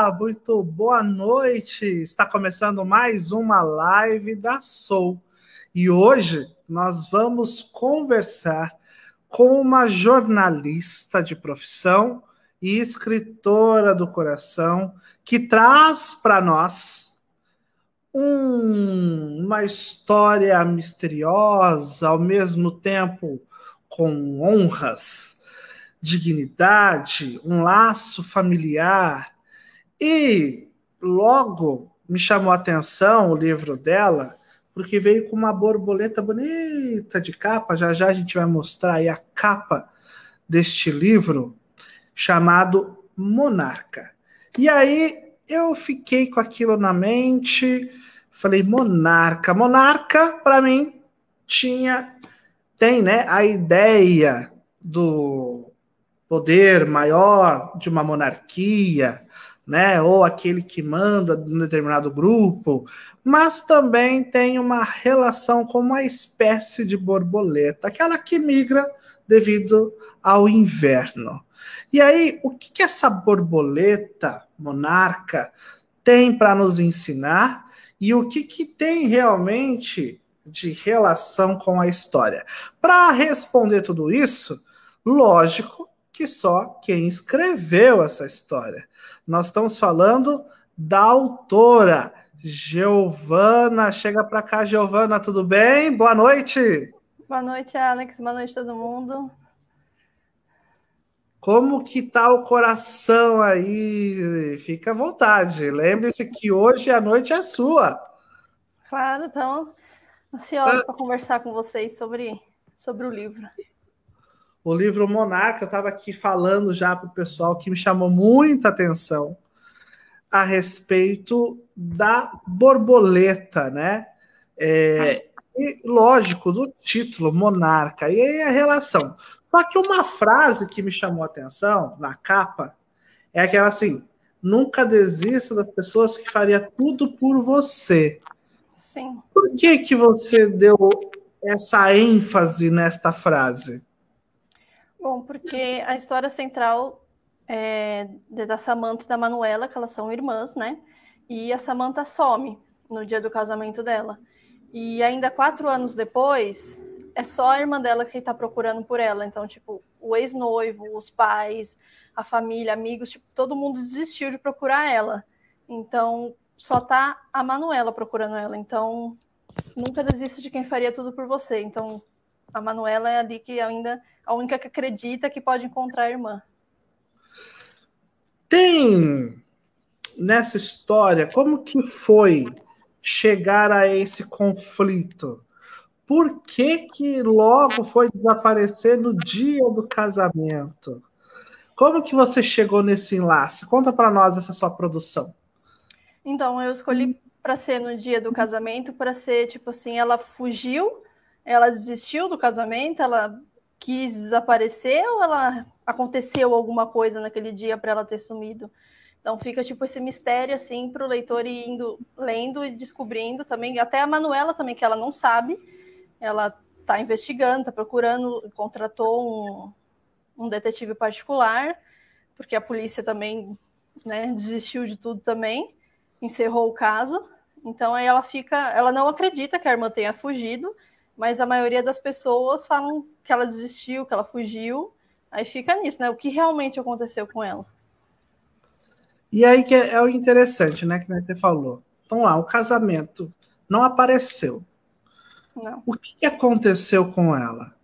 Olá, muito boa noite. Está começando mais uma live da Soul. E hoje nós vamos conversar com uma jornalista de profissão e escritora do coração que traz para nós um, uma história misteriosa, ao mesmo tempo com honras dignidade, um laço familiar. E logo me chamou a atenção o livro dela, porque veio com uma borboleta bonita de capa. Já já a gente vai mostrar aí a capa deste livro chamado Monarca. E aí eu fiquei com aquilo na mente, falei monarca. Monarca para mim tinha tem, né, a ideia do poder maior de uma monarquia, né, ou aquele que manda num determinado grupo, mas também tem uma relação com uma espécie de borboleta, aquela que migra devido ao inverno. E aí, o que, que essa borboleta monarca tem para nos ensinar e o que, que tem realmente de relação com a história? Para responder tudo isso, lógico que só quem escreveu essa história. Nós estamos falando da autora, Giovana. Chega para cá, Giovana, tudo bem? Boa noite. Boa noite, Alex. Boa noite, todo mundo. Como que tá o coração aí? Fica à vontade. Lembre-se que hoje a noite é sua. Claro, então ansiosa ah. para conversar com vocês sobre, sobre o livro o livro Monarca, eu estava aqui falando já para o pessoal que me chamou muita atenção a respeito da borboleta, né? É, e, lógico, do título Monarca, e aí a relação. Só que uma frase que me chamou a atenção na capa é aquela assim: nunca desista das pessoas que faria tudo por você. Sim. Por que que você deu essa ênfase nesta frase? Bom, porque a história central é da Samantha e da Manuela, que elas são irmãs, né? E a Samantha some no dia do casamento dela. E ainda quatro anos depois, é só a irmã dela que está procurando por ela. Então, tipo, o ex-noivo, os pais, a família, amigos, tipo, todo mundo desistiu de procurar ela. Então, só tá a Manuela procurando ela. Então, nunca desista de quem faria tudo por você. Então, a Manuela é ali que ainda a única que acredita que pode encontrar a irmã. Tem nessa história como que foi chegar a esse conflito? Por que que logo foi desaparecer no dia do casamento? Como que você chegou nesse enlace? Conta para nós essa sua produção. Então, eu escolhi para ser no dia do casamento, para ser tipo assim, ela fugiu ela desistiu do casamento? Ela quis desaparecer ou ela aconteceu alguma coisa naquele dia para ela ter sumido? Então fica tipo esse mistério assim para o leitor ir indo lendo e descobrindo também. Até a Manuela também que ela não sabe, ela está investigando, está procurando, contratou um, um detetive particular porque a polícia também né, desistiu de tudo também, encerrou o caso. Então aí ela fica, ela não acredita que a irmã tenha fugido mas a maioria das pessoas falam que ela desistiu, que ela fugiu. Aí fica nisso, né? O que realmente aconteceu com ela. E aí que é, o interessante, né? Que você falou. Então lá, o casamento não apareceu. Não. O que aconteceu com ela?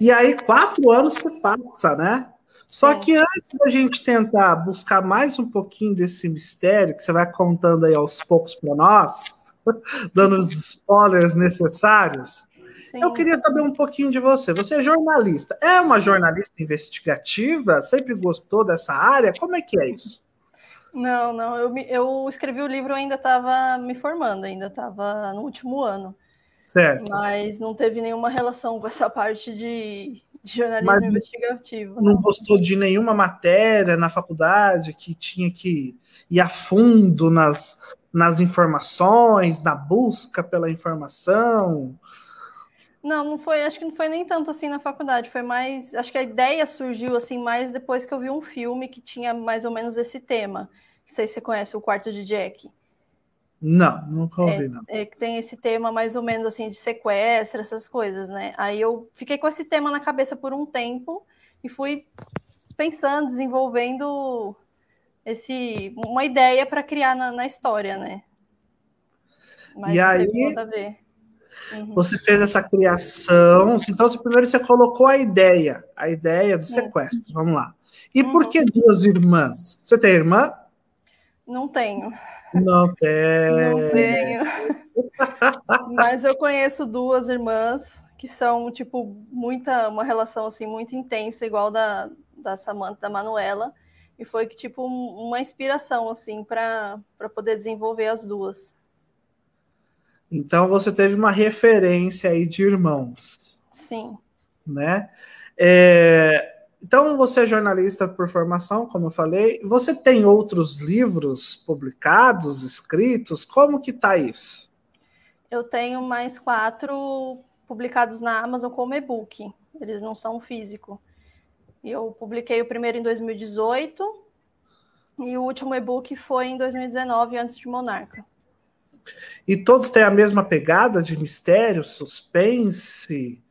E aí, quatro anos se passa, né? Só Sim. que antes da gente tentar buscar mais um pouquinho desse mistério, que você vai contando aí aos poucos para nós, dando os spoilers necessários, Sim. Eu queria saber um pouquinho de você. Você é jornalista. É uma jornalista investigativa? Sempre gostou dessa área? Como é que é isso? Não, não. Eu, eu escrevi o livro, ainda estava me formando, ainda estava no último ano. Certo. Mas não teve nenhuma relação com essa parte de, de jornalismo Mas investigativo. Não, não gostou de nenhuma matéria na faculdade que tinha que ir a fundo nas, nas informações, na busca pela informação? Não, não foi, acho que não foi nem tanto assim na faculdade, foi mais, acho que a ideia surgiu assim mais depois que eu vi um filme que tinha mais ou menos esse tema. Não sei se você conhece o Quarto de Jack. Não, nunca ouvi, é, não. É que tem esse tema mais ou menos assim de sequestro, essas coisas, né? Aí eu fiquei com esse tema na cabeça por um tempo e fui pensando, desenvolvendo esse uma ideia para criar na, na, história, né? Mas e aí, uhum. você fez essa criação. Então, primeiro você colocou a ideia, a ideia do sequestro. Vamos lá. E uhum. por que duas irmãs? Você tem irmã? Não tenho. Não tem. Não tenho. Mas eu conheço duas irmãs que são, tipo, muita, uma relação, assim, muito intensa, igual da, da Samantha, da Manuela. E foi, que tipo, uma inspiração, assim, para poder desenvolver as duas. Então, você teve uma referência aí de irmãos. Sim. Né? É, então, você é jornalista por formação, como eu falei. Você tem outros livros publicados, escritos? Como que tá isso? Eu tenho mais quatro publicados na Amazon como e-book. Eles não são físico. Eu publiquei o primeiro em 2018 e o último e-book foi em 2019, antes de Monarca. E todos têm a mesma pegada de mistério, suspense,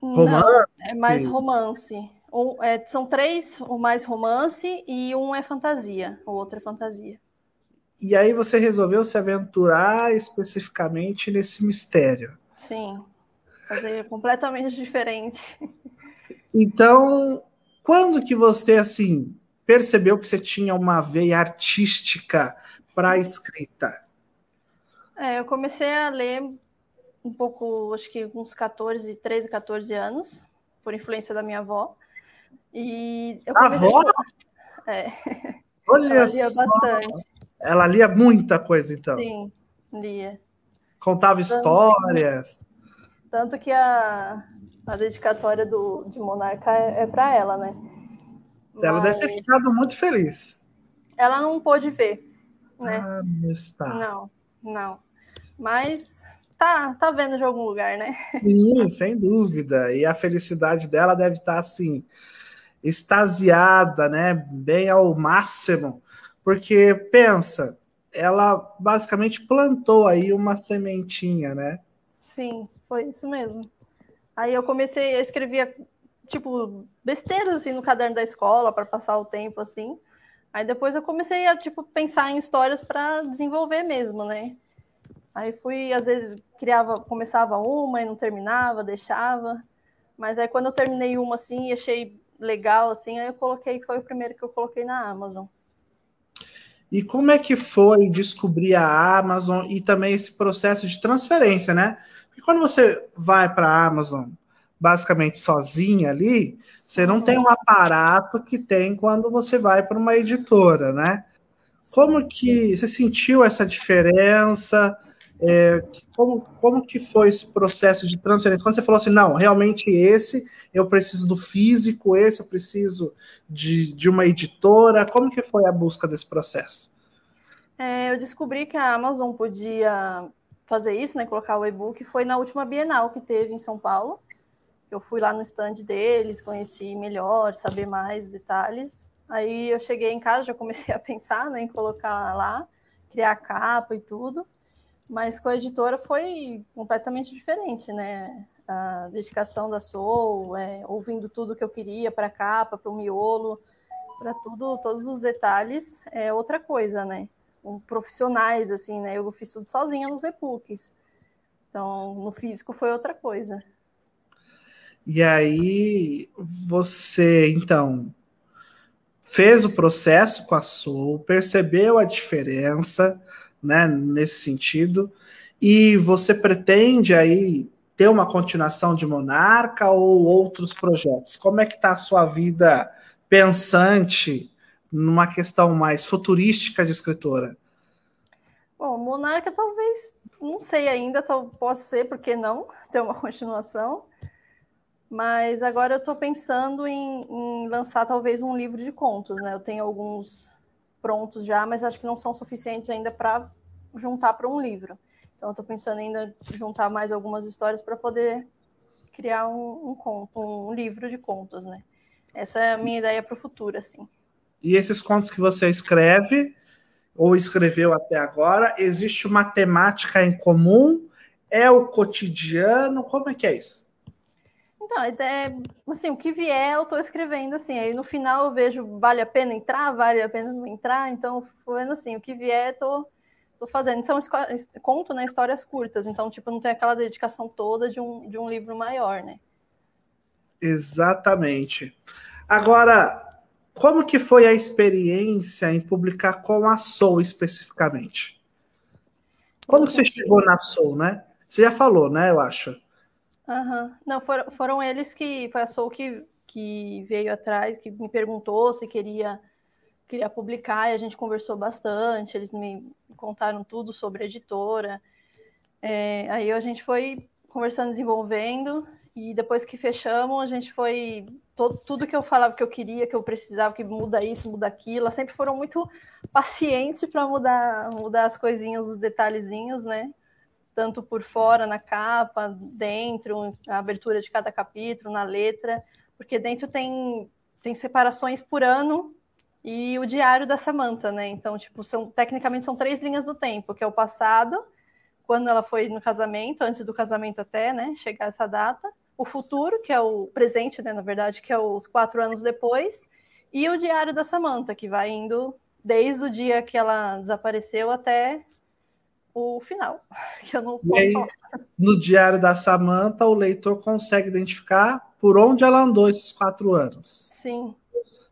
romance? Não, é mais romance. Um, é, são três, o mais romance e um é fantasia, o outro é fantasia. E aí você resolveu se aventurar especificamente nesse mistério. Sim, fazer completamente diferente. Então, quando que você assim percebeu que você tinha uma veia artística para a escrita? É, eu comecei a ler um pouco, acho que uns 14, 13, 14 anos, por influência da minha avó. E eu a avó? A... É. Olha ela lia só. bastante. Ela lia muita coisa, então. Sim, lia. Contava tanto, histórias. Tanto que a, a dedicatória do, de Monarca é, é para ela, né? Ela Mas... deve ter ficado muito feliz. Ela não pôde ver, né? Ah, não está. Não, não. Mas tá, tá vendo de algum lugar, né? Sim, sem dúvida. E a felicidade dela deve estar assim, extasiada, né? Bem ao máximo. Porque pensa, ela basicamente plantou aí uma sementinha, né? Sim, foi isso mesmo. Aí eu comecei a escrever tipo besteiras assim no caderno da escola para passar o tempo assim. Aí depois eu comecei a tipo pensar em histórias para desenvolver mesmo, né? Aí fui, às vezes, criava, começava uma e não terminava, deixava. Mas aí quando eu terminei uma assim, achei legal assim, aí eu coloquei, foi o primeiro que eu coloquei na Amazon. E como é que foi descobrir a Amazon e também esse processo de transferência, né? Porque quando você vai para a Amazon basicamente sozinha ali, você não tem um aparato que tem quando você vai para uma editora, né? Como que você sentiu essa diferença? É, como, como que foi esse processo de transferência? Quando você falou assim, não, realmente esse eu preciso do físico, esse eu preciso de, de uma editora, como que foi a busca desse processo? É, eu descobri que a Amazon podia fazer isso, né, colocar o e-book, foi na última Bienal que teve em São Paulo. Eu fui lá no stand deles, conheci melhor, saber mais detalhes. Aí eu cheguei em casa, já comecei a pensar né, em colocar lá, criar capa e tudo. Mas com a editora foi completamente diferente, né? A dedicação da Soul, é, ouvindo tudo que eu queria para a capa, para o miolo, para tudo, todos os detalhes, é outra coisa, né? Um, profissionais, assim, né? Eu fiz tudo sozinha nos e-books. Então, no físico foi outra coisa. E aí, você, então, fez o processo com a Soul, percebeu a diferença, né, nesse sentido. E você pretende aí ter uma continuação de Monarca ou outros projetos? Como é que está a sua vida pensante numa questão mais futurística de escritora? Bom, Monarca talvez, não sei ainda, possa ser, porque não, ter uma continuação. Mas agora eu estou pensando em, em, lançar talvez um livro de contos, né? Eu tenho alguns prontos já, mas acho que não são suficientes ainda para juntar para um livro. Então, estou pensando ainda juntar mais algumas histórias para poder criar um, um, conto, um livro de contos, né? Essa é a minha ideia para o futuro, assim. E esses contos que você escreve, ou escreveu até agora? Existe uma temática em comum? É o cotidiano? Como é que é isso? Então, é, assim, o que vier eu estou escrevendo assim, aí no final eu vejo vale a pena entrar, vale a pena não entrar, então foi assim, o que vier eu tô, tô fazendo. São conto, né, histórias curtas, então tipo, não tem aquela dedicação toda de um, de um livro maior, né? Exatamente. Agora, como que foi a experiência em publicar com a Soul especificamente? Quando você chegou na Soul, né? Você já falou, né? Eu acho. Uhum. Não, foram, foram eles que. Foi a Soul que, que veio atrás, que me perguntou se queria, queria publicar, e a gente conversou bastante. Eles me contaram tudo sobre a editora. É, aí a gente foi conversando, desenvolvendo, e depois que fechamos, a gente foi. Todo, tudo que eu falava que eu queria, que eu precisava, que muda isso, muda aquilo, elas sempre foram muito pacientes para mudar, mudar as coisinhas, os detalhezinhos, né? Tanto por fora, na capa, dentro, a abertura de cada capítulo, na letra, porque dentro tem, tem separações por ano e o diário da Samantha, né? Então, tipo, são, tecnicamente são três linhas do tempo, que é o passado, quando ela foi no casamento, antes do casamento até, né? Chegar essa data o futuro, que é o presente, né, na verdade, que é os quatro anos depois, e o diário da Samantha, que vai indo desde o dia que ela desapareceu até o final, que eu não posso aí. No diário da Samantha, o leitor consegue identificar por onde ela andou esses quatro anos. Sim.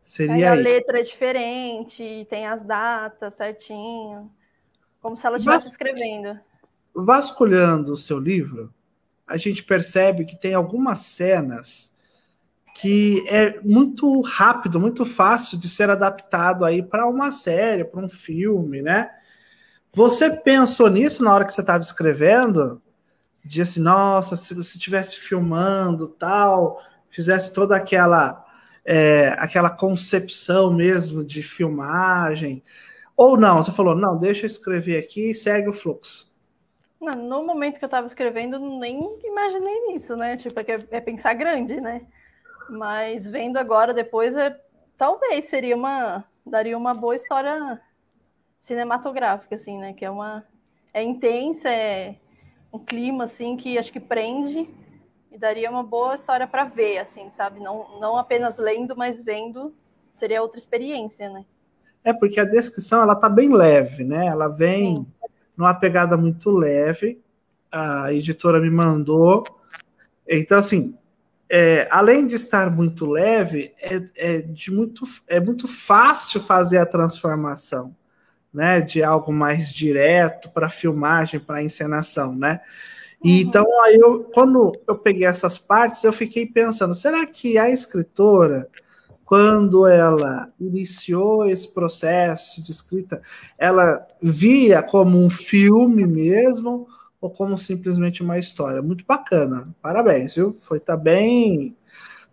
Seria aí a isso. letra é diferente, tem as datas certinho, como se ela estivesse Vas... escrevendo. Vasculhando o seu livro, a gente percebe que tem algumas cenas que é muito rápido, muito fácil de ser adaptado aí para uma série, para um filme, né? Você pensou nisso na hora que você estava escrevendo? Dizia assim, nossa, se você estivesse filmando tal, fizesse toda aquela é, aquela concepção mesmo de filmagem, ou não? Você falou, não, deixa eu escrever aqui e segue o fluxo. No momento que eu estava escrevendo, nem imaginei nisso, né? Tipo, é, é, pensar grande, né? Mas vendo agora, depois, é, talvez seria uma. daria uma boa história cinematográfica, assim, né? Que é uma. É intensa, é um clima, assim, que acho que prende e daria uma boa história para ver, assim, sabe? Não, não apenas lendo, mas vendo seria outra experiência, né? É, porque a descrição, ela tá bem leve, né? Ela vem. Sim numa pegada muito leve. A editora me mandou. Então, assim, é, além de estar muito leve, é, é, de muito, é muito fácil fazer a transformação, né? De algo mais direto para filmagem, para encenação, né? E, uhum. Então, aí eu, quando eu peguei essas partes, eu fiquei pensando: será que a escritora quando ela iniciou esse processo de escrita, ela via como um filme mesmo ou como simplesmente uma história? Muito bacana. Parabéns, viu? Foi tá bem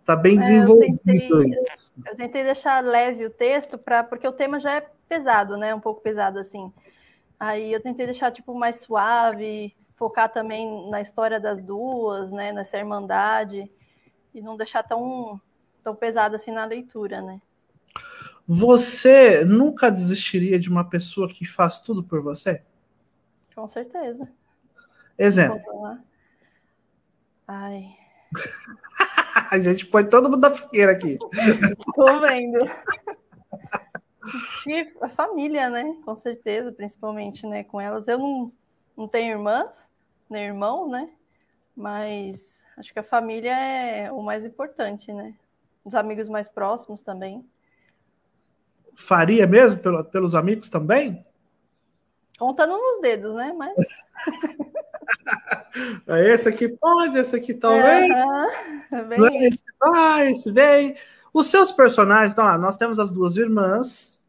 tá bem desenvolvido é, eu tentei, isso. Eu tentei deixar leve o texto para porque o tema já é pesado, né? Um pouco pesado assim. Aí eu tentei deixar tipo mais suave, focar também na história das duas, né, nessa irmandade e não deixar tão tão pesado assim na leitura, né? Você nunca desistiria de uma pessoa que faz tudo por você? Com certeza. Exemplo. Ai. a gente põe todo mundo da fogueira aqui. Tô vendo. E a família, né? Com certeza, principalmente, né? Com elas. Eu não, não tenho irmãs, nem irmãos, né? Mas acho que a família é o mais importante, né? os amigos mais próximos também. Faria mesmo pelo, pelos amigos também? Contando nos dedos, né? Mas. É, esse aqui pode, esse aqui talvez. Uhum, esse vai, esse vem. Os seus personagens, então lá, nós temos as duas irmãs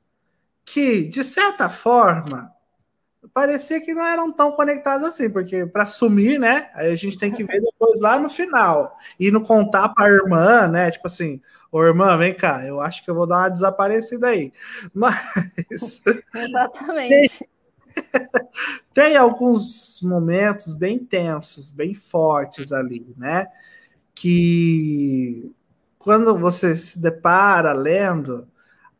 que, de certa forma, parecia que não eram tão conectados assim, porque para sumir, né? Aí a gente tem que ver depois lá no final e não contar para a irmã, né? Tipo assim, ô irmã, vem cá, eu acho que eu vou dar uma desaparecida aí. Mas exatamente. Tem, alguns momentos bem tensos, bem fortes ali, né? Que quando você se depara lendo,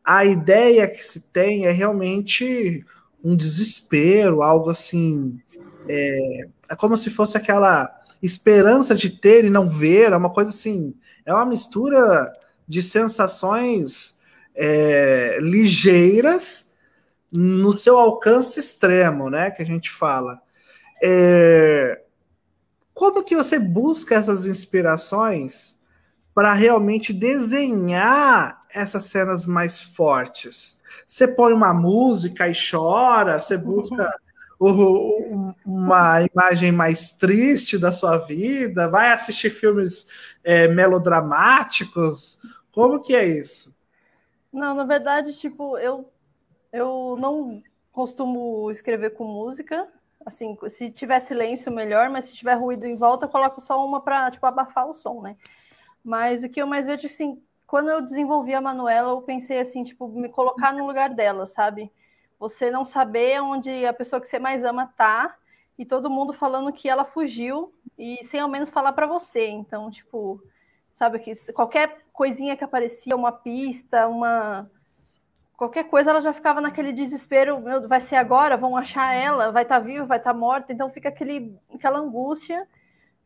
a ideia que se tem é realmente um desespero, algo assim. É, é como se fosse aquela esperança de ter e não ver, é uma coisa assim. É uma mistura de sensações é, ligeiras no seu alcance extremo, né? Que a gente fala. É, como que você busca essas inspirações para realmente desenhar essas cenas mais fortes? Você põe uma música e chora, você busca uhum. uma imagem mais triste da sua vida, vai assistir filmes é, melodramáticos. Como que é isso? Não, na verdade, tipo, eu, eu não costumo escrever com música, Assim, se tiver silêncio, melhor, mas se tiver ruído em volta, eu coloco só uma para tipo, abafar o som, né? Mas o que eu mais vejo, assim, quando eu desenvolvi a Manuela, eu pensei assim, tipo, me colocar no lugar dela, sabe? Você não saber onde a pessoa que você mais ama tá, e todo mundo falando que ela fugiu, e sem ao menos falar para você. Então, tipo, sabe que qualquer coisinha que aparecia, uma pista, uma qualquer coisa ela já ficava naquele desespero, meu, vai ser agora, vão achar ela, vai estar tá viva, vai estar tá morta, então fica aquele, aquela angústia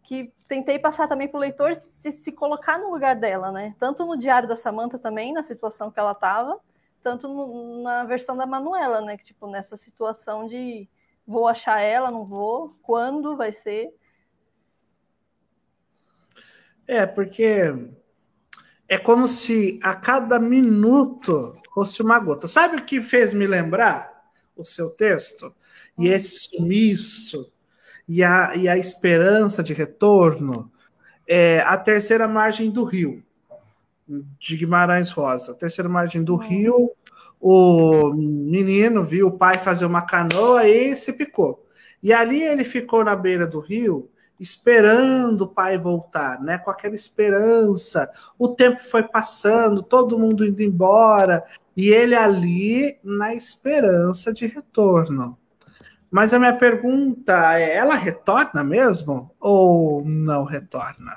que tentei passar também para o leitor se, se, colocar no lugar dela, né? Tanto no diário da Samantha também, na situação que ela estava, tanto no, na versão da Manuela, né? Que tipo nessa situação de vou achar ela, não vou, quando vai ser? É, porque é como se a cada minuto fosse uma gota. Sabe o que fez me lembrar o seu texto? E hum. esse sumiço, e a, e a esperança de retorno, é a terceira margem do rio, de Guimarães Rosa. A terceira margem do hum. rio, o menino viu o pai fazer uma canoa e se picou. E ali ele ficou na beira do rio esperando o pai voltar, né? Com aquela esperança. O tempo foi passando, todo mundo indo embora, e ele ali na esperança de retorno. Mas a minha pergunta é: ela retorna mesmo ou não retorna?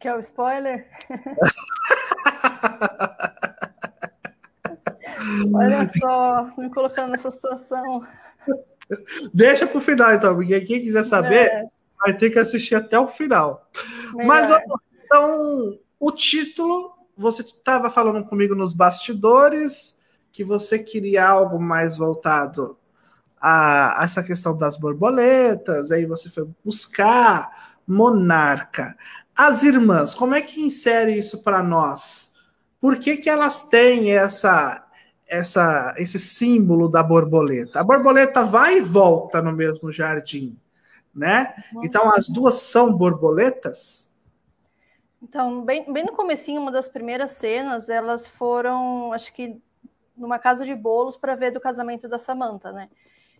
Que é o spoiler? Olha só, me colocando nessa situação. Deixa para o final, então, porque quem quiser saber, é vai ter que assistir até o final. Melhor. Mas então, o título, você estava falando comigo nos bastidores que você queria algo mais voltado a, a essa questão das borboletas, aí você foi buscar Monarca. As irmãs, como é que insere isso para nós? Por que, que elas têm essa, essa, esse símbolo da borboleta? A borboleta vai e volta no mesmo jardim né? Então as duas são borboletas. Então, bem, bem no comecinho, uma das primeiras cenas, elas foram, acho que numa casa de bolos para ver do casamento da Samantha, né?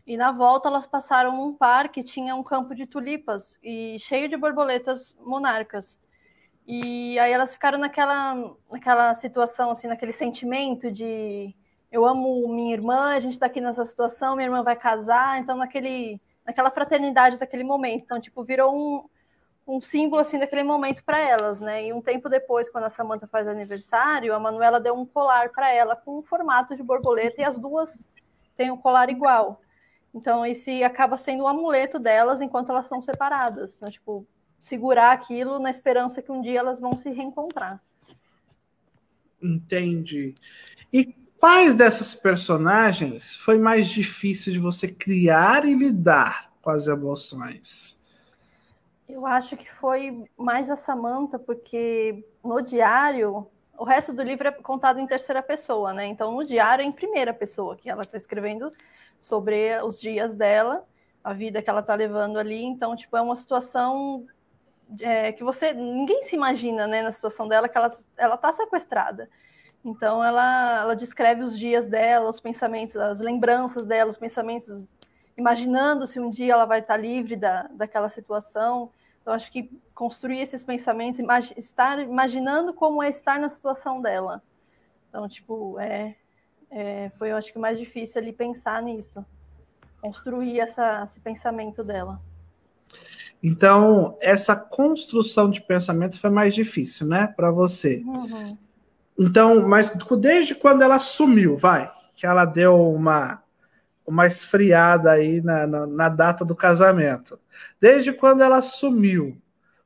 E na volta elas passaram num parque, tinha um campo de tulipas e cheio de borboletas monarcas. E aí elas ficaram naquela, naquela situação, assim, naquele sentimento de eu amo minha irmã, a gente está aqui nessa situação, minha irmã vai casar, então naquele naquela fraternidade daquele momento. Então, tipo, virou um, um símbolo assim daquele momento para elas, né? E um tempo depois, quando a Samantha faz aniversário, a Manuela deu um colar para ela com um formato de borboleta e as duas têm um colar igual. Então, esse acaba sendo o um amuleto delas enquanto elas estão separadas. Né? Tipo, segurar aquilo na esperança que um dia elas vão se reencontrar. Entendi. E Quais dessas personagens foi mais difícil de você criar e lidar com as emoções? Eu acho que foi mais a Samantha, porque no diário, o resto do livro é contado em terceira pessoa, né? Então, no diário é em primeira pessoa, que ela está escrevendo sobre os dias dela, a vida que ela está levando ali. Então, tipo, é uma situação é, que você ninguém se imagina, né, na situação dela, que ela está sequestrada. Então ela, ela descreve os dias dela, os pensamentos, as lembranças dela, os pensamentos, imaginando se um dia ela vai estar livre da, daquela situação. Então acho que construir esses pensamentos, imag estar imaginando como é estar na situação dela. Então tipo é, é foi eu acho que mais difícil ali pensar nisso, construir essa, esse pensamento dela. Então, essa construção de pensamento foi mais difícil, né, para você. Uhum. Então, mas desde quando ela sumiu, vai, que ela deu uma uma esfriada aí na, na, na data do casamento. Desde quando ela sumiu,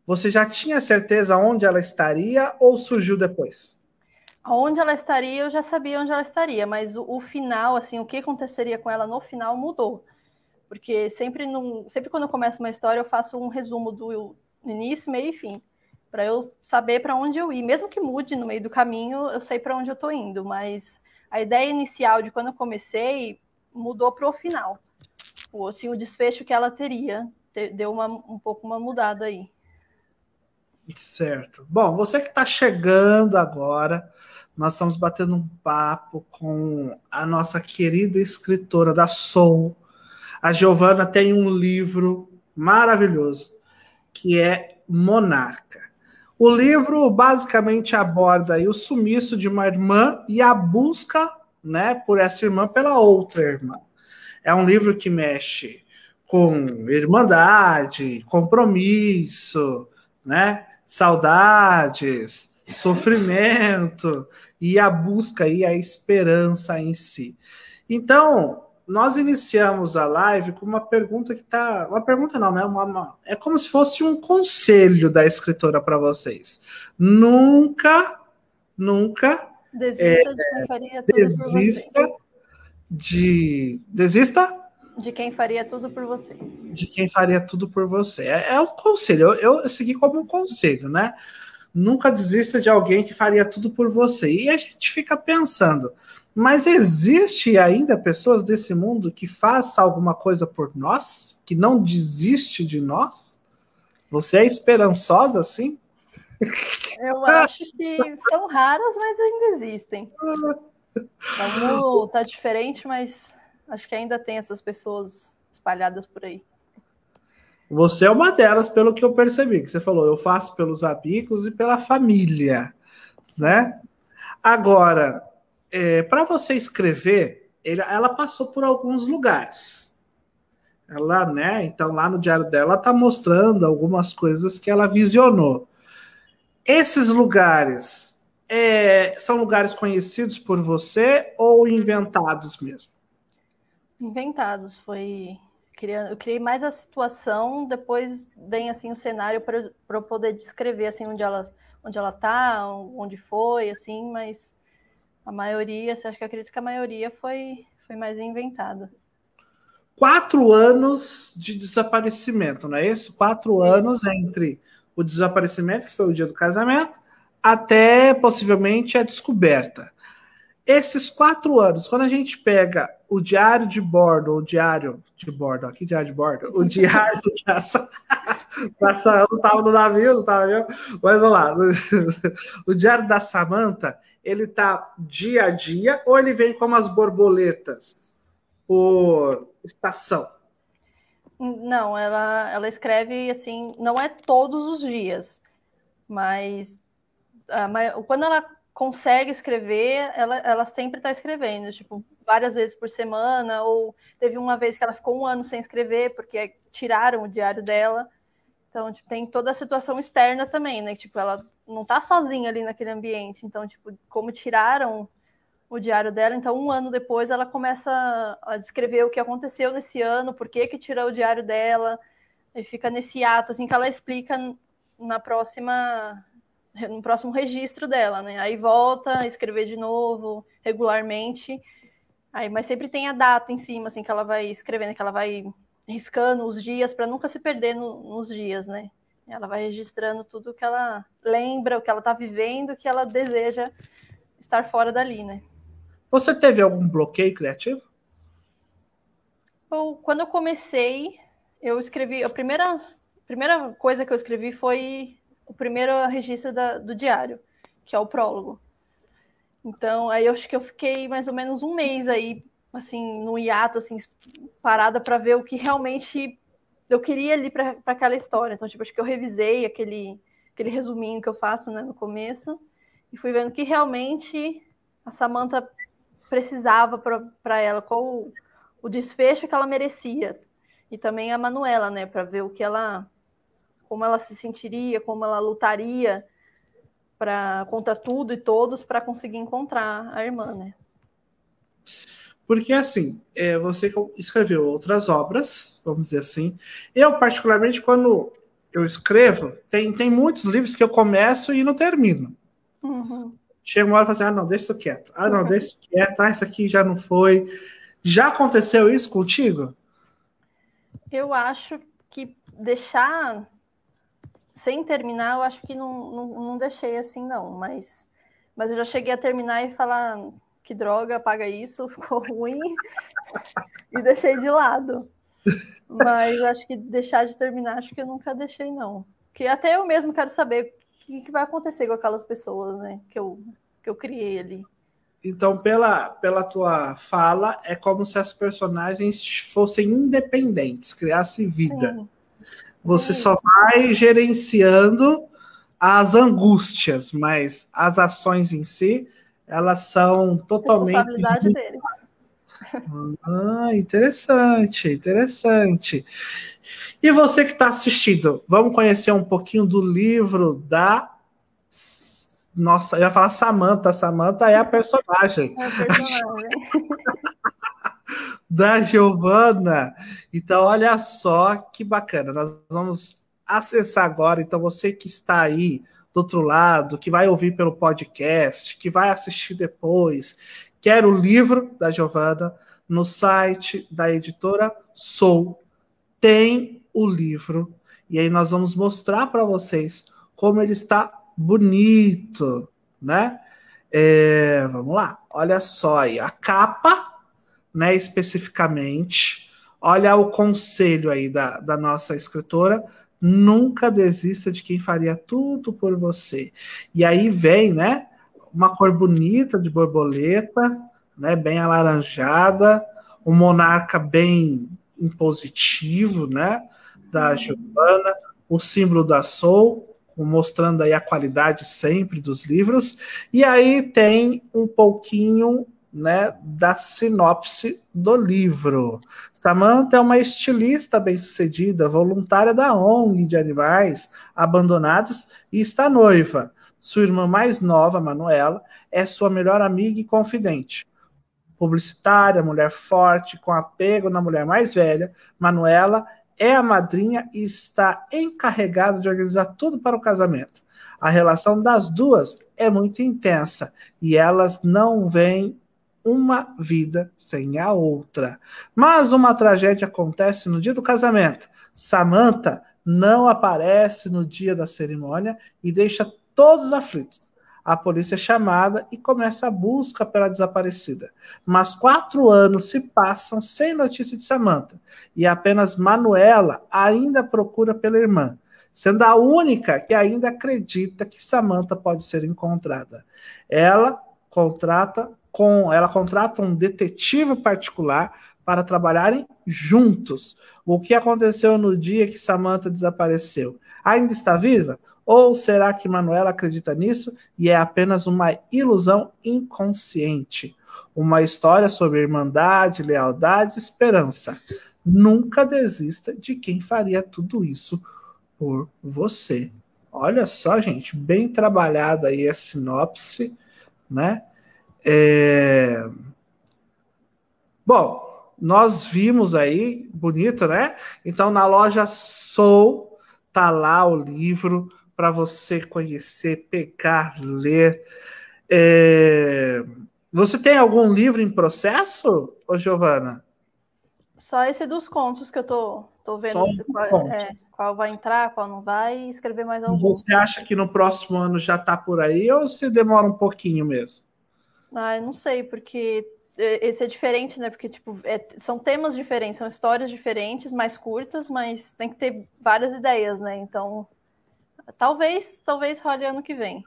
você já tinha certeza onde ela estaria ou surgiu depois? Onde ela estaria, eu já sabia onde ela estaria, mas o, o final, assim, o que aconteceria com ela no final mudou. Porque sempre, num, sempre quando eu começo uma história, eu faço um resumo do início, meio e fim, para eu saber para onde eu ir. Mesmo que mude no meio do caminho, eu sei para onde eu estou indo, mas a ideia inicial de quando eu comecei mudou para o final. O, assim, o desfecho que ela teria deu uma, um pouco uma mudada aí. Certo. Bom, você que está chegando agora, nós estamos batendo um papo com a nossa querida escritora da Soul. A Giovana tem um livro maravilhoso que é Monarca. O livro basicamente aborda o sumiço de uma irmã e a busca né, por essa irmã pela outra irmã. É um livro que mexe com irmandade, compromisso, né, saudades, sofrimento e a busca e a esperança em si. Então, nós iniciamos a live com uma pergunta que tá, uma pergunta não, né? Uma, uma é como se fosse um conselho da escritora para vocês. Nunca, nunca desista é, de quem faria tudo desista por você. de desista de quem faria tudo por você. De quem faria tudo por você. É, é um conselho. Eu, eu segui como um conselho, né? Nunca desista de alguém que faria tudo por você. E a gente fica pensando, mas existe ainda pessoas desse mundo que façam alguma coisa por nós? Que não desiste de nós? Você é esperançosa assim? Eu acho que são raras, mas ainda existem. Tá diferente, mas acho que ainda tem essas pessoas espalhadas por aí. Você é uma delas, pelo que eu percebi, que você falou, eu faço pelos amigos e pela família, né? Agora, é, para você escrever, ele, ela passou por alguns lugares. Ela, né? Então, lá no diário dela, está mostrando algumas coisas que ela visionou. Esses lugares é, são lugares conhecidos por você ou inventados mesmo? Inventados, foi eu criei mais a situação, depois vem assim o cenário para eu poder descrever assim onde ela onde ela tá, onde foi, assim, mas a maioria, você acha que acredito que a maioria foi foi mais inventada. Quatro anos de desaparecimento, não é isso? Quatro isso. anos entre o desaparecimento, que foi o dia do casamento, até possivelmente a descoberta. Esses quatro anos, quando a gente pega o diário de bordo, o diário de bordo, aqui diário de bordo, o diário dessa. Essa, eu não estava no navio, não estava eu, mas vamos lá. O diário da Samanta, ele tá dia a dia ou ele vem como as borboletas por estação? Não, ela, ela escreve assim, não é todos os dias, mas a, quando ela consegue escrever, ela, ela sempre está escrevendo, tipo, várias vezes por semana, ou teve uma vez que ela ficou um ano sem escrever, porque tiraram o diário dela. Então, tipo, tem toda a situação externa também, né? Tipo, ela não está sozinha ali naquele ambiente. Então, tipo, como tiraram o diário dela. Então, um ano depois, ela começa a descrever o que aconteceu nesse ano, por que que tirou o diário dela, e fica nesse ato, assim, que ela explica na próxima no próximo registro dela, né? Aí volta a escrever de novo, regularmente. Aí, mas sempre tem a data em cima, assim, que ela vai escrevendo, que ela vai riscando os dias para nunca se perder no, nos dias, né? Ela vai registrando tudo que ela lembra, o que ela está vivendo, o que ela deseja estar fora dali, né? Você teve algum bloqueio criativo? Eu, quando eu comecei, eu escrevi. A primeira, primeira coisa que eu escrevi foi o primeiro registro da, do diário, que é o prólogo. Então, aí eu acho que eu fiquei mais ou menos um mês aí, assim, no hiato, assim, parada para ver o que realmente eu queria ali para aquela história. Então, tipo, acho que eu revisei aquele, aquele resuminho que eu faço né, no começo e fui vendo que realmente a Samantha precisava para ela, qual o, o, desfecho que ela merecia. E também a Manuela, né, para ver o que ela como ela se sentiria, como ela lutaria para contra tudo e todos para conseguir encontrar a irmã, né? Porque, assim, é, você escreveu outras obras, vamos dizer assim. Eu, particularmente, quando eu escrevo, tem, tem muitos livros que eu começo e não termino. Uhum. Chega uma hora e fala assim: ah, não, deixa isso quieto. Ah, não, deixa isso quieto. Ah, isso aqui já não foi. Já aconteceu isso contigo? Eu acho que deixar sem terminar, eu acho que não, não, não deixei assim, não. Mas, mas eu já cheguei a terminar e falar que droga, apaga isso, ficou ruim, e deixei de lado. Mas acho que deixar de terminar, acho que eu nunca deixei, não. Que até eu mesmo quero saber o que, que vai acontecer com aquelas pessoas, né? Que eu, que eu criei ali. Então, pela, pela tua fala, é como se as personagens fossem independentes, criassem vida. Sim. Você Sim. só vai gerenciando as angústias, mas as ações em si elas são totalmente. Responsabilidade deles. Ah, interessante, interessante. E você que está assistindo, vamos conhecer um pouquinho do livro da. Nossa, eu ia falar Samantha. Samantha é a personagem. É a personagem. da Giovana. Então, olha só que bacana. Nós vamos acessar agora. Então, você que está aí do outro lado, que vai ouvir pelo podcast, que vai assistir depois, quer o livro da Giovana, no site da editora Sou, tem o livro. E aí nós vamos mostrar para vocês como ele está bonito, né? É, vamos lá, olha só aí, a capa, né, especificamente. Olha o conselho aí da, da nossa escritora, Nunca desista de quem faria tudo por você. E aí vem, né? Uma cor bonita de borboleta, né? Bem alaranjada, um monarca bem impositivo, né? Da uhum. Giovanna, o símbolo da Soul, mostrando aí a qualidade sempre dos livros. E aí tem um pouquinho né, da sinopse do livro. Samantha é uma estilista bem-sucedida, voluntária da ONG de animais abandonados e está noiva. Sua irmã mais nova, Manuela, é sua melhor amiga e confidente. Publicitária, mulher forte, com apego na mulher mais velha, Manuela é a madrinha e está encarregada de organizar tudo para o casamento. A relação das duas é muito intensa e elas não veem uma vida sem a outra. Mas uma tragédia acontece no dia do casamento. Samantha não aparece no dia da cerimônia e deixa todos aflitos. A polícia é chamada e começa a busca pela desaparecida. Mas quatro anos se passam sem notícia de Samantha e apenas Manuela ainda procura pela irmã, sendo a única que ainda acredita que Samantha pode ser encontrada. Ela contrata com, ela contrata um detetive particular para trabalharem juntos. O que aconteceu no dia que Samantha desapareceu? Ainda está viva? Ou será que Manuela acredita nisso e é apenas uma ilusão inconsciente? Uma história sobre irmandade, lealdade e esperança. Nunca desista de quem faria tudo isso por você. Olha só, gente, bem trabalhada aí a sinopse, né? É... Bom, nós vimos aí, bonito, né? Então, na loja Soul, tá lá o livro para você conhecer, pegar, ler. É... Você tem algum livro em processo, ô Giovana? Só esse dos contos que eu tô, tô vendo se, qual, é, qual, vai entrar, qual não vai, e escrever mais algum. Você acha que no próximo ano já tá por aí ou se demora um pouquinho mesmo? Ah, eu não sei, porque é, esse é diferente, né? Porque, tipo, é, são temas diferentes, são histórias diferentes, mais curtas, mas tem que ter várias ideias, né? Então, talvez, talvez role ano que vem.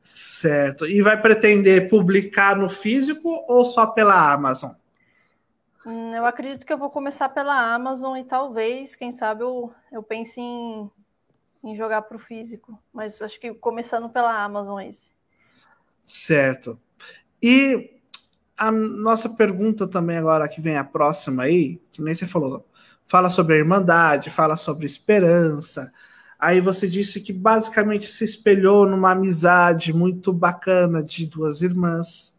Certo. E vai pretender publicar no físico ou só pela Amazon? Hum, eu acredito que eu vou começar pela Amazon e talvez, quem sabe, eu, eu pense em, em jogar para o físico. Mas acho que começando pela Amazon esse. Certo. E a nossa pergunta também agora que vem a próxima aí, que nem você falou, fala sobre a irmandade, fala sobre esperança. Aí você disse que basicamente se espelhou numa amizade muito bacana de duas irmãs,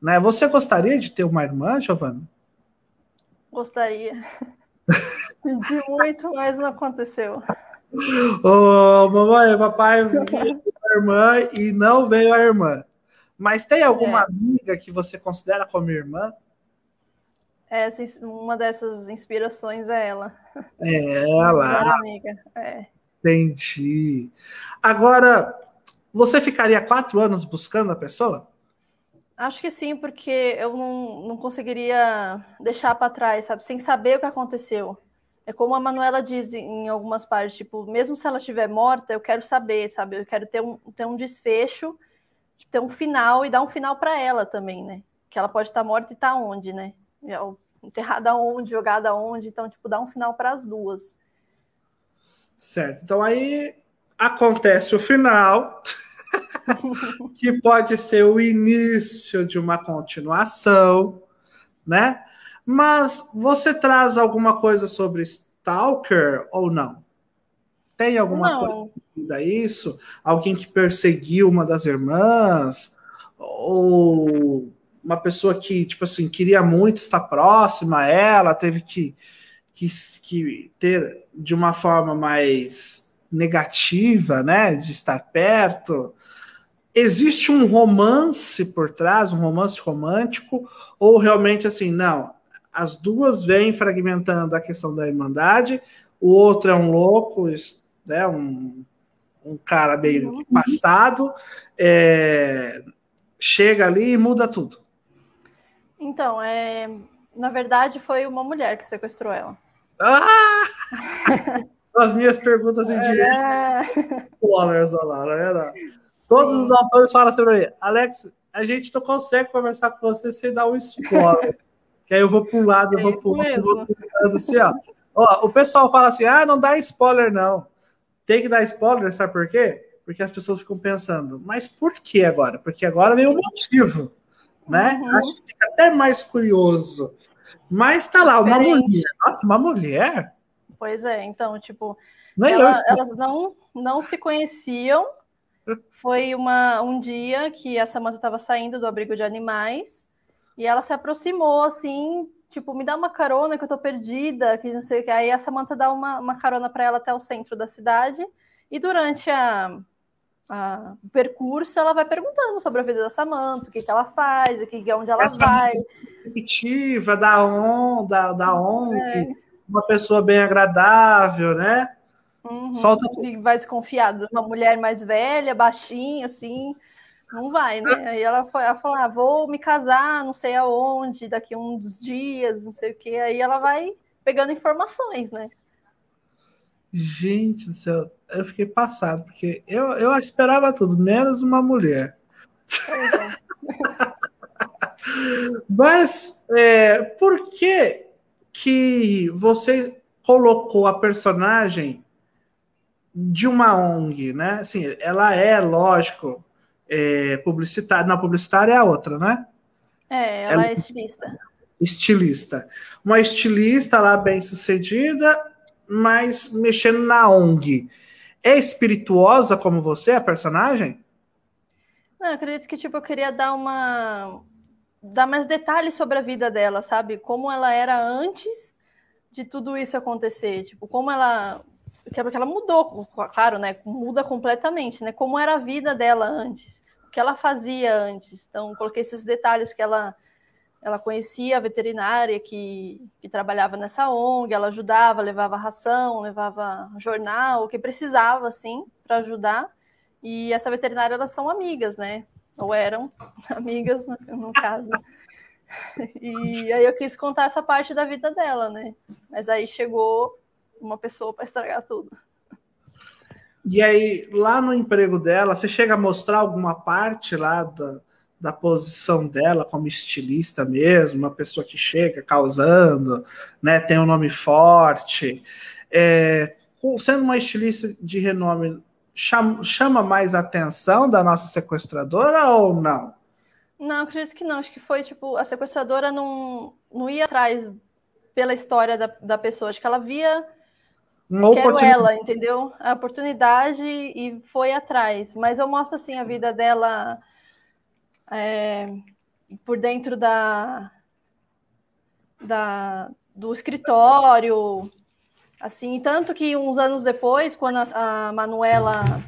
Né? Você gostaria de ter uma irmã, Giovana? Gostaria. Pedi muito, mas não aconteceu. Ô, mamãe, papai veio a irmã e não veio a irmã. Mas tem alguma é. amiga que você considera como irmã? Essa, uma dessas inspirações é ela. É ela. amiga. É. Entendi. Agora, você ficaria quatro anos buscando a pessoa? Acho que sim, porque eu não, não conseguiria deixar para trás, sabe? Sem saber o que aconteceu. É como a Manuela diz em algumas partes, tipo, mesmo se ela estiver morta, eu quero saber, sabe? Eu quero ter um, ter um desfecho, ter um final e dar um final para ela também, né? Que ela pode estar morta e estar tá onde, né? Enterrada onde, jogada onde, então, tipo, dar um final para as duas. Certo. Então aí acontece o final, que pode ser o início de uma continuação, né? Mas você traz alguma coisa sobre Stalker ou não? Tem alguma não. coisa a isso? Alguém que perseguiu uma das irmãs? Ou uma pessoa que, tipo assim, queria muito estar próxima a ela, teve que, que, que ter de uma forma mais negativa, né? De estar perto existe um romance por trás, um romance romântico, ou realmente assim, não, as duas vêm fragmentando a questão da irmandade, o outro é um louco, né, um, um cara meio uhum. passado, é, chega ali e muda tudo. Então, é, na verdade, foi uma mulher que sequestrou ela. Ah! As minhas perguntas em direito. É... Spoilers, olha lá, era. Todos os autores falam sobre mim, Alex, a gente não consegue conversar com você sem dar um spoiler. que aí eu vou para um lado, eu vou para o outro, assim, ó. ó. O pessoal fala assim: ah, não dá spoiler, não. Tem que dar spoiler, sabe por quê? Porque as pessoas ficam pensando, mas por que agora? Porque agora vem o motivo, né? Uhum. Acho que fica até mais curioso. Mas tá lá, uma Diferente. mulher. Nossa, uma mulher? Pois é, então, tipo, ela, elas não, não se conheciam. Foi uma, um dia que a Samantha estava saindo do abrigo de animais e ela se aproximou assim, tipo, me dá uma carona que eu tô perdida, que não sei o que. Aí a Samantha dá uma, uma carona para ela até o centro da cidade. E durante a, a, o percurso, ela vai perguntando sobre a vida da Samantha, o que, que ela faz, o que, onde ela Essa vai. Repetitiva, da onda, da ONG, é. uma pessoa bem agradável, né? Uhum. Solta vai desconfiado, uma mulher mais velha, baixinha, assim. Não vai, né? Aí ela, foi, ela falou: ah, vou me casar, não sei aonde, daqui a uns dias, não sei o quê. Aí ela vai pegando informações, né? Gente do céu, eu fiquei passado, porque eu, eu esperava tudo, menos uma mulher. Mas é, por que que você colocou a personagem de uma ONG, né? Assim, ela é, lógico, é, publicitária. Não, publicitária é a outra, né? É, ela, ela é estilista. Estilista. Uma estilista lá bem sucedida, mas mexendo na ONG. É espirituosa como você, a personagem? Não, eu acredito que tipo, eu queria dar uma. dar mais detalhes sobre a vida dela, sabe? Como ela era antes de tudo isso acontecer. Tipo, como ela. Porque ela mudou, claro, né? Muda completamente, né? Como era a vida dela antes que ela fazia antes. Então, coloquei esses detalhes que ela ela conhecia a veterinária que, que trabalhava nessa ONG, ela ajudava, levava ração, levava jornal, o que precisava, assim, para ajudar. E essa veterinária, elas são amigas, né? Ou eram amigas, no, no caso. E aí eu quis contar essa parte da vida dela, né? Mas aí chegou uma pessoa para estragar tudo. E aí, lá no emprego dela, você chega a mostrar alguma parte lá da, da posição dela como estilista mesmo, uma pessoa que chega causando, né, tem um nome forte. É, sendo uma estilista de renome, chama, chama mais atenção da nossa sequestradora ou não? Não, acredito que não. Acho que foi tipo, a sequestradora não, não ia atrás pela história da, da pessoa, acho que ela via uma Quero ela, entendeu? A oportunidade e foi atrás. Mas eu mostro assim a vida dela é, por dentro da, da do escritório, assim, tanto que uns anos depois, quando a, a Manuela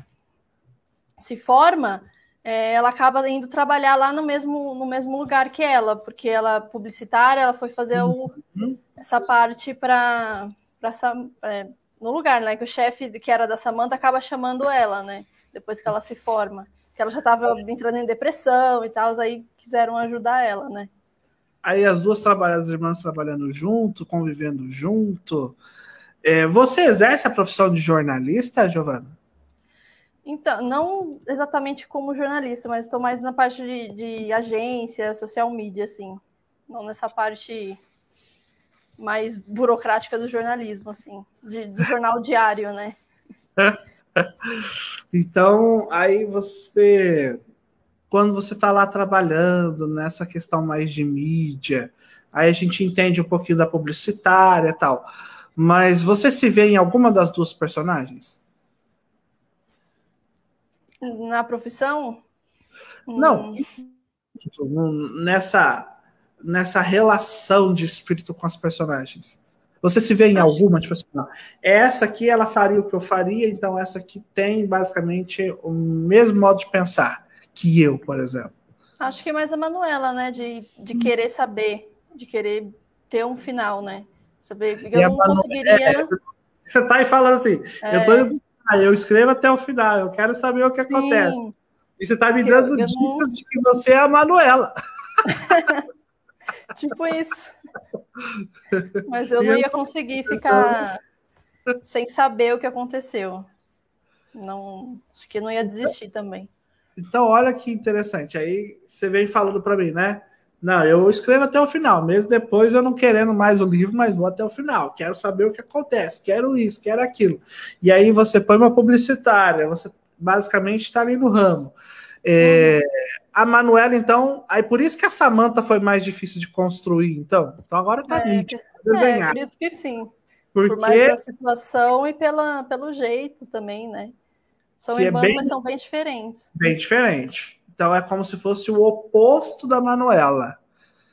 se forma, é, ela acaba indo trabalhar lá no mesmo, no mesmo lugar que ela, porque ela é publicitária, ela foi fazer o, uhum. essa parte para é, no lugar, né? Que o chefe que era da Samanta acaba chamando ela, né? Depois que ela se forma. Que ela já estava entrando em depressão e tal, aí quiseram ajudar ela, né? Aí as duas trabalham, as irmãs trabalhando junto, convivendo junto. É, você exerce a profissão de jornalista, Giovana? Então, não exatamente como jornalista, mas estou mais na parte de, de, agência, social media, assim. Não nessa parte mais burocrática do jornalismo, assim, de, do jornal diário, né? então, aí você, quando você está lá trabalhando nessa questão mais de mídia, aí a gente entende um pouquinho da publicitária e tal. Mas você se vê em alguma das duas personagens? Na profissão? Não. Hum. Nessa, nessa relação de espírito com as personagens. Você se vê em alguma, tipo assim, essa aqui ela faria o que eu faria, então essa aqui tem basicamente o mesmo modo de pensar que eu, por exemplo. Acho que é mais a Manuela, né? De, de querer saber, de querer ter um final, né? Saber, eu não conseguiria. É, você está aí falando assim, é... eu tô indo eu escrevo até o final, eu quero saber o que Sim. acontece. E você está me dando eu, eu dicas não... de que você é a Manuela. tipo isso. Mas eu não ia conseguir ficar sem saber o que aconteceu. Não, acho que não ia desistir também. Então, olha que interessante. Aí você vem falando para mim, né? Não, eu escrevo até o final, mesmo depois eu não querendo mais o livro, mas vou até o final. Quero saber o que acontece, quero isso, quero aquilo. E aí você põe uma publicitária, você basicamente está ali no ramo. É, uhum. A Manuela, então, aí por isso que a Samanta foi mais difícil de construir, então. Então agora está é, nítido, desenhar. É, acredito que sim. Porque... Por mais da situação e pela, pelo jeito também, né? São é irmãs, é bem, mas são bem diferentes. Bem diferente. Então é como se fosse o oposto da Manuela.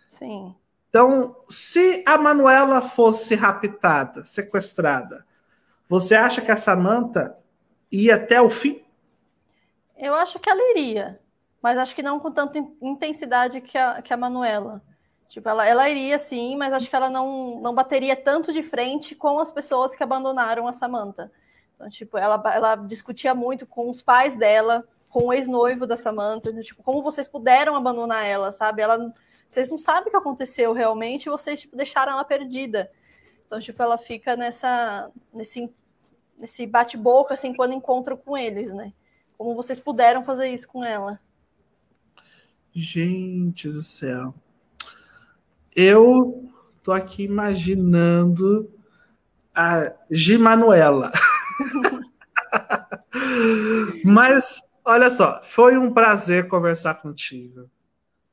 Sim. Então, se a Manuela fosse raptada, sequestrada, você acha que a Samantha ia até o fim? Eu acho que ela iria, mas acho que não com tanta intensidade que a, que a Manuela. Tipo, ela, ela iria sim, mas acho que ela não, não bateria tanto de frente com as pessoas que abandonaram a Samantha. Então, tipo, ela, ela discutia muito com os pais dela, com o ex-noivo da Samantha, né? tipo, como vocês puderam abandonar ela, sabe? Ela, vocês não sabem o que aconteceu realmente, vocês tipo, deixaram ela perdida. Então, tipo, ela fica nessa nesse nesse bate-boca assim quando encontram com eles, né? Como vocês puderam fazer isso com ela? Gente do céu. Eu tô aqui imaginando a G Manuela. Mas Olha só, foi um prazer conversar contigo.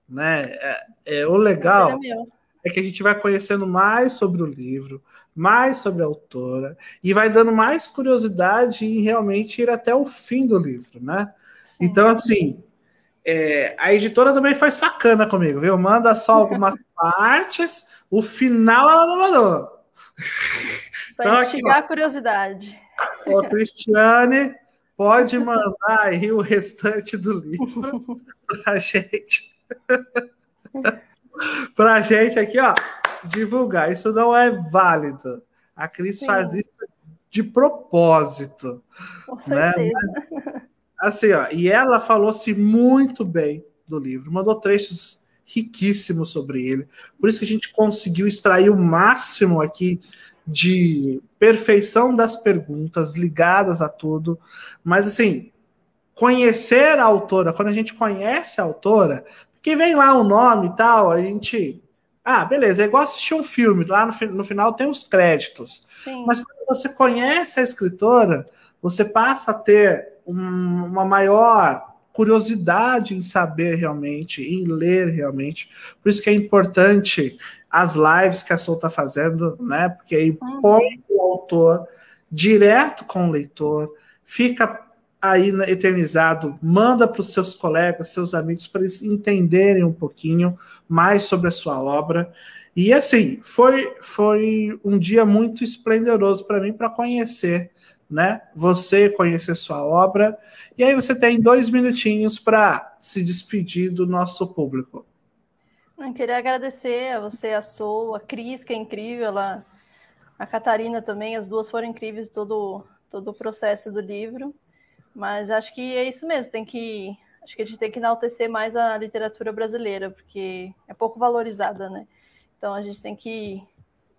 Né? É, é o legal é, é que a gente vai conhecendo mais sobre o livro, mais sobre a autora, e vai dando mais curiosidade em realmente ir até o fim do livro, né? Sim. Então, assim, é, a editora também foi sacana comigo, viu? Manda só algumas partes, o final ela não mandou. Para então, instigar a curiosidade. Ô, Cristiane, pode mandar aí o restante do livro para gente. para a gente aqui, ó, divulgar. Isso não é válido. A Cris Sim. faz isso de propósito. Com né? Mas, assim, ó, e ela falou-se muito bem do livro, mandou trechos riquíssimos sobre ele. Por isso que a gente conseguiu extrair o máximo aqui de perfeição das perguntas ligadas a tudo, mas assim, conhecer a autora, quando a gente conhece a autora, que vem lá o nome e tal, a gente. Ah, beleza, é igual assistir um filme, lá no, no final tem os créditos. Sim. Mas quando você conhece a escritora, você passa a ter um, uma maior curiosidade em saber realmente, em ler realmente. Por isso que é importante as lives que a Sol está fazendo, né? Porque aí uhum. põe o autor direto com o leitor, fica aí eternizado, manda para os seus colegas, seus amigos, para eles entenderem um pouquinho mais sobre a sua obra. E assim, foi, foi um dia muito esplendoroso para mim para conhecer, né? Você conhecer sua obra. E aí você tem dois minutinhos para se despedir do nosso público. Eu queria agradecer a você, a Sou, a Cris, que é incrível, a Catarina também, as duas foram incríveis todo, todo o processo do livro. Mas acho que é isso mesmo, tem que. Acho que a gente tem que enaltecer mais a literatura brasileira, porque é pouco valorizada, né? Então a gente tem que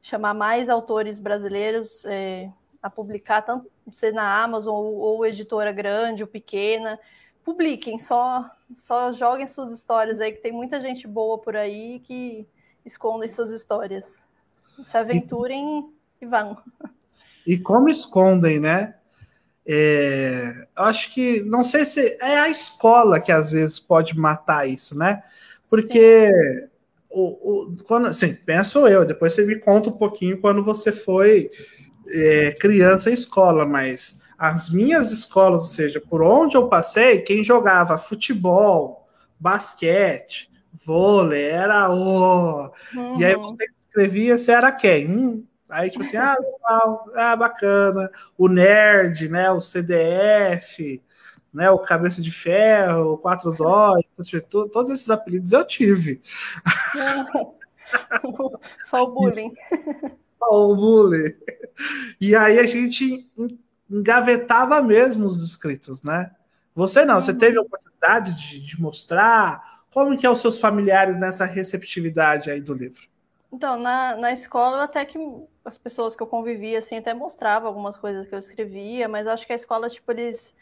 chamar mais autores brasileiros é, a publicar, tanto ser na Amazon ou, ou, editora grande ou pequena. Publiquem, só, só joguem suas histórias aí, que tem muita gente boa por aí que escondem suas histórias. Se aventurem e, e vão. E como escondem, né? É, acho que não sei se é a escola que às vezes pode matar isso, né? Porque Sim o, o, quando, assim, penso eu, depois você me conta um pouquinho quando você foi é, criança em escola, mas as minhas escolas, ou seja, por onde eu passei, quem jogava futebol, basquete, vôlei, era o. Uhum. E aí uhum. você escrevia, você era quem? Hum, aí, tipo assim, ah, legal, ah, bacana. O nerd, né? O CDF, né, o Cabeça de Ferro, o Quatro Zóios, todos esses apelidos eu tive. Só o bullying. Só o bullying. E aí a gente engavetava mesmo os escritos, né? Você não, você uhum. teve a oportunidade de, de mostrar como que é os seus familiares nessa receptividade aí do livro? Então, na, na escola, até que as pessoas que eu convivia, assim, até mostrava algumas coisas que eu escrevia, mas eu acho que a escola, tipo, eles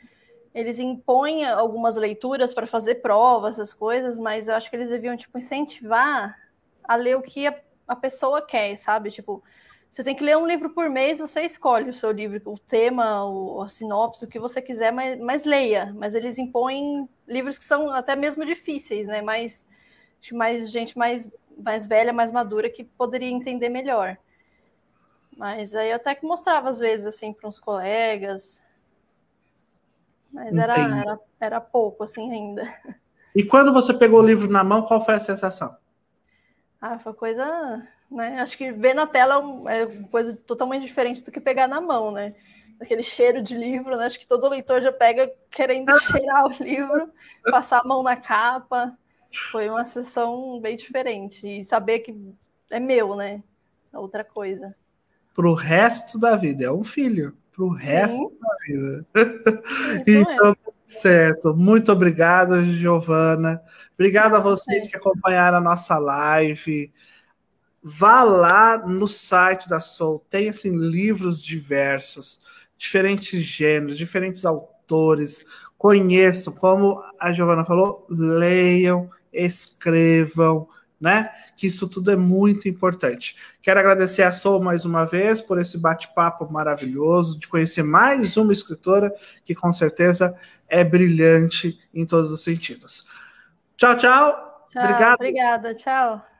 eles impõem algumas leituras para fazer provas, essas coisas, mas eu acho que eles deviam, tipo, incentivar a ler o que a, a, pessoa quer, sabe? Tipo, você tem que ler um livro por mês, você escolhe o seu livro, o tema, o, a sinopse, o que você quiser, mas, mas leia. Mas eles impõem livros que são até mesmo difíceis, né? Mais, mais gente mais, mais velha, mais madura, que poderia entender melhor. Mas aí eu até que mostrava, às vezes, assim, para uns colegas, mas era, era, era pouco, assim, ainda. E quando você pegou o livro na mão, qual foi a sensação? Ah, foi coisa, né? Acho que ver na tela é uma coisa totalmente diferente do que pegar na mão, né? Aquele cheiro de livro, né? Acho que todo leitor já pega querendo cheirar o livro, passar a mão na capa. Foi uma sessão bem diferente. E saber que é meu, né? É outra coisa. Pro resto da vida, é um filho para o resto da vida. então, certo. Muito obrigado, Giovana. Obrigado a vocês que acompanharam a nossa live. Vá lá no site da Soul, tem assim, livros diversos, diferentes gêneros, diferentes autores. Conheçam, como a Giovana falou, leiam, escrevam, né? Que isso tudo é muito importante. Quero agradecer a Sol mais uma vez por esse bate-papo maravilhoso, de conhecer mais uma escritora que com certeza é brilhante em todos os sentidos. Tchau, tchau. tchau Obrigado. Obrigada, tchau.